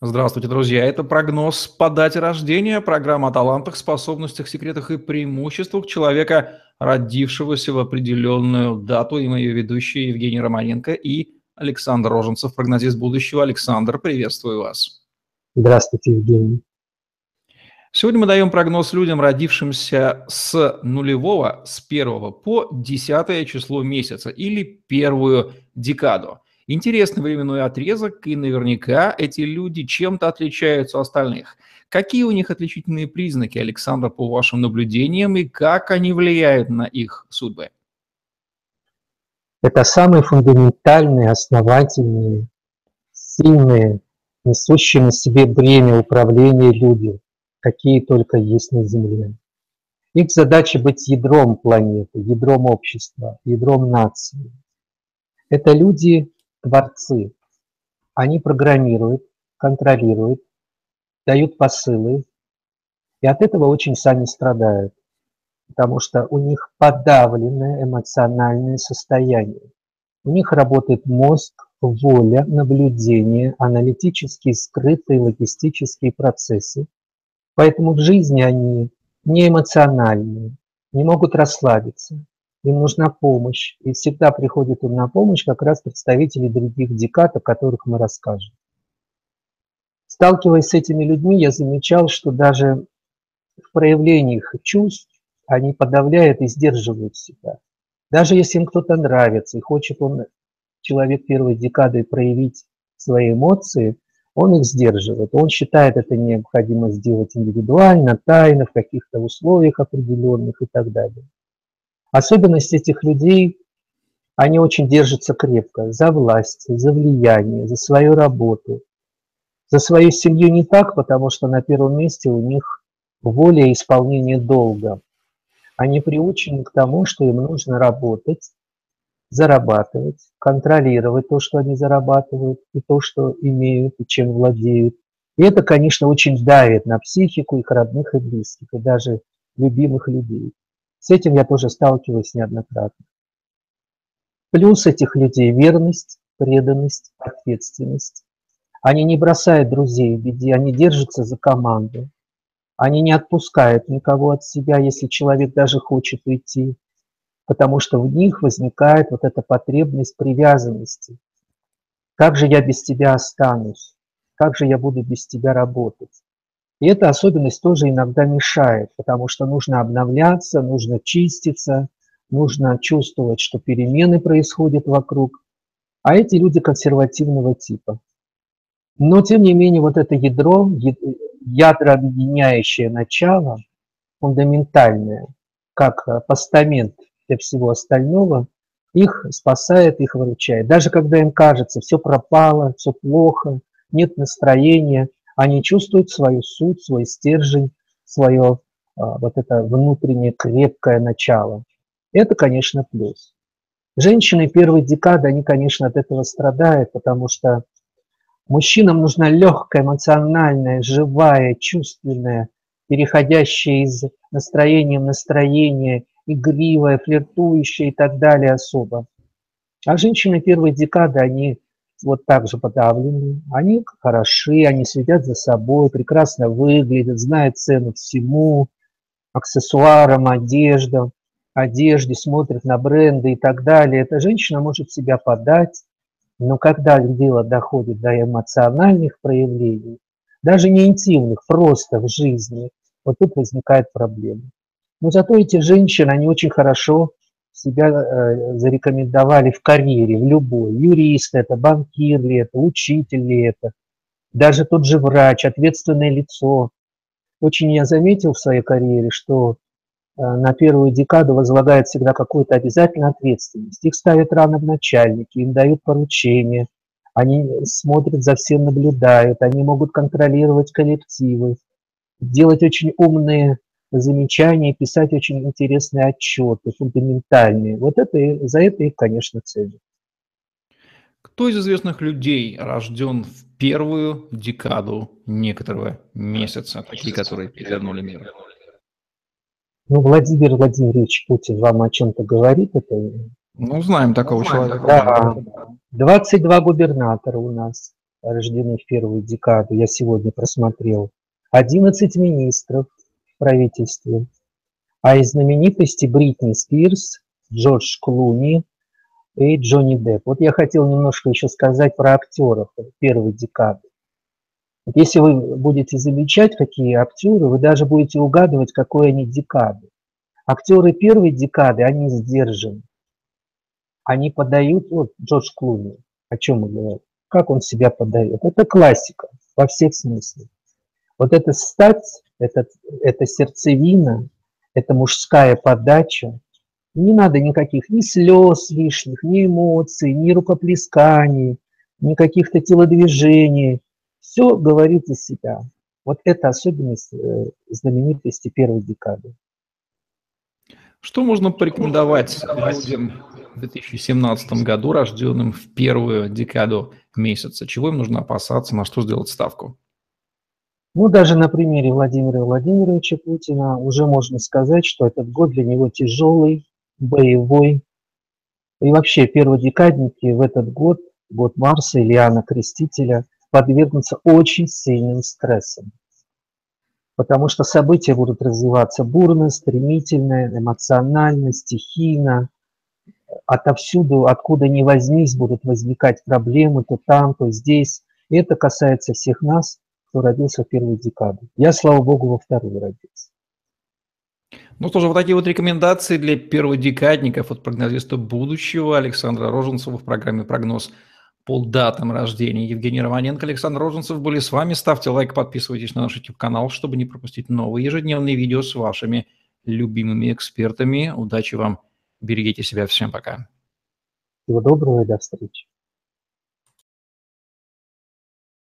Здравствуйте, друзья. Это прогноз по дате рождения, программа о талантах, способностях, секретах и преимуществах человека, родившегося в определенную дату. И ее ведущие Евгений Романенко и Александр Роженцев, прогнозист будущего. Александр, приветствую вас. Здравствуйте, Евгений. Сегодня мы даем прогноз людям, родившимся с нулевого, с первого по десятое число месяца или первую декаду. Интересный временной отрезок, и наверняка эти люди чем-то отличаются от остальных. Какие у них отличительные признаки, Александр, по вашим наблюдениям, и как они влияют на их судьбы? Это самые фундаментальные, основательные, сильные, несущие на себе бремя управления люди, какие только есть на Земле. Их задача быть ядром планеты, ядром общества, ядром нации. Это люди, творцы. Они программируют, контролируют, дают посылы, и от этого очень сами страдают, потому что у них подавленное эмоциональное состояние. У них работает мозг, воля, наблюдение, аналитические, скрытые логистические процессы. Поэтому в жизни они не эмоциональные, не могут расслабиться, им нужна помощь. И всегда приходят им на помощь как раз представители других декад, о которых мы расскажем. Сталкиваясь с этими людьми, я замечал, что даже в проявлении их чувств они подавляют и сдерживают себя. Даже если им кто-то нравится и хочет он, человек первой декады, проявить свои эмоции, он их сдерживает. Он считает это необходимо сделать индивидуально, тайно, в каких-то условиях определенных и так далее. Особенность этих людей, они очень держатся крепко за власть, за влияние, за свою работу. За свою семью не так, потому что на первом месте у них воля и исполнение долга. Они приучены к тому, что им нужно работать, зарабатывать, контролировать то, что они зарабатывают, и то, что имеют, и чем владеют. И это, конечно, очень давит на психику их родных и близких, и даже любимых людей. С этим я тоже сталкиваюсь неоднократно. Плюс этих людей – верность, преданность, ответственность. Они не бросают друзей в беде, они держатся за команду. Они не отпускают никого от себя, если человек даже хочет уйти, потому что в них возникает вот эта потребность привязанности. Как же я без тебя останусь? Как же я буду без тебя работать? И эта особенность тоже иногда мешает, потому что нужно обновляться, нужно чиститься, нужно чувствовать, что перемены происходят вокруг. А эти люди консервативного типа. Но, тем не менее, вот это ядро, ядро объединяющее начало, фундаментальное, как постамент для всего остального, их спасает, их выручает. Даже когда им кажется, все пропало, все плохо, нет настроения, они чувствуют свою суть, свой стержень, свое а, вот это внутреннее крепкое начало. Это, конечно, плюс. Женщины первой декады, они, конечно, от этого страдают, потому что мужчинам нужна легкая, эмоциональная, живая, чувственная, переходящая из настроения в настроение, игривая, флиртующая и так далее особо. А женщины первой декады, они вот так же подавлены, они хороши, они следят за собой, прекрасно выглядят, знают цену всему, аксессуарам, одеждам, одежде, смотрят на бренды и так далее. Эта женщина может себя подать, но когда дело доходит до эмоциональных проявлений, даже не интимных, просто в жизни, вот тут возникает проблема. Но зато эти женщины, они очень хорошо себя э, зарекомендовали в карьере, в любой. Юрист это, банкир ли это, учитель ли это, даже тот же врач, ответственное лицо. Очень я заметил в своей карьере, что э, на первую декаду возлагают всегда какую-то обязательную ответственность. Их ставят рано в начальники, им дают поручения, они смотрят за всем, наблюдают, они могут контролировать коллективы, делать очень умные замечания, писать очень интересные отчеты, фундаментальные. Вот это, за это их, конечно, ценят. Кто из известных людей рожден в первую декаду некоторого месяца, такие, которые перевернули мир? Ну, Владимир Владимирович Путин вам о чем-то говорит? Это... Ну, знаем такого ну, человека. Да, 22 губернатора у нас. рождены в первую декаду, я сегодня просмотрел, 11 министров правительстве, а из знаменитости Бритни Спирс, Джордж Клуни и Джонни Депп. Вот я хотел немножко еще сказать про актеров первой декады. Если вы будете замечать, какие актеры, вы даже будете угадывать, какой они декады. Актеры первой декады, они сдержаны. Они подают, вот Джордж Клуни, о чем мы говорим, как он себя подает. Это классика во всех смыслах. Вот эта стать, это, это сердцевина, это мужская подача. Не надо никаких ни слез лишних, ни эмоций, ни рукоплесканий, ни каких-то телодвижений все говорит за себя. Вот это особенность э, знаменитости первой декады. Что можно порекомендовать людям в 2017 году, рожденным в первую декаду месяца? Чего им нужно опасаться, на что сделать ставку? Ну, даже на примере Владимира Владимировича Путина уже можно сказать, что этот год для него тяжелый, боевой. И вообще перводекадники в этот год, год Марса, Ильяна Крестителя, подвергнутся очень сильным стрессам. Потому что события будут развиваться бурно, стремительно, эмоционально, стихийно. Отовсюду, откуда ни возьмись, будут возникать проблемы то там, то здесь. И это касается всех нас, кто родился в первую декаду. Я, слава богу, во вторую родился. Ну что же, вот такие вот рекомендации для перводекадников от прогнозиста будущего Александра Роженцева в программе «Прогноз по датам рождения. Евгений Романенко, Александр Роженцев были с вами. Ставьте лайк, подписывайтесь на наш YouTube-канал, чтобы не пропустить новые ежедневные видео с вашими любимыми экспертами. Удачи вам, берегите себя, всем пока. Всего доброго и до встречи.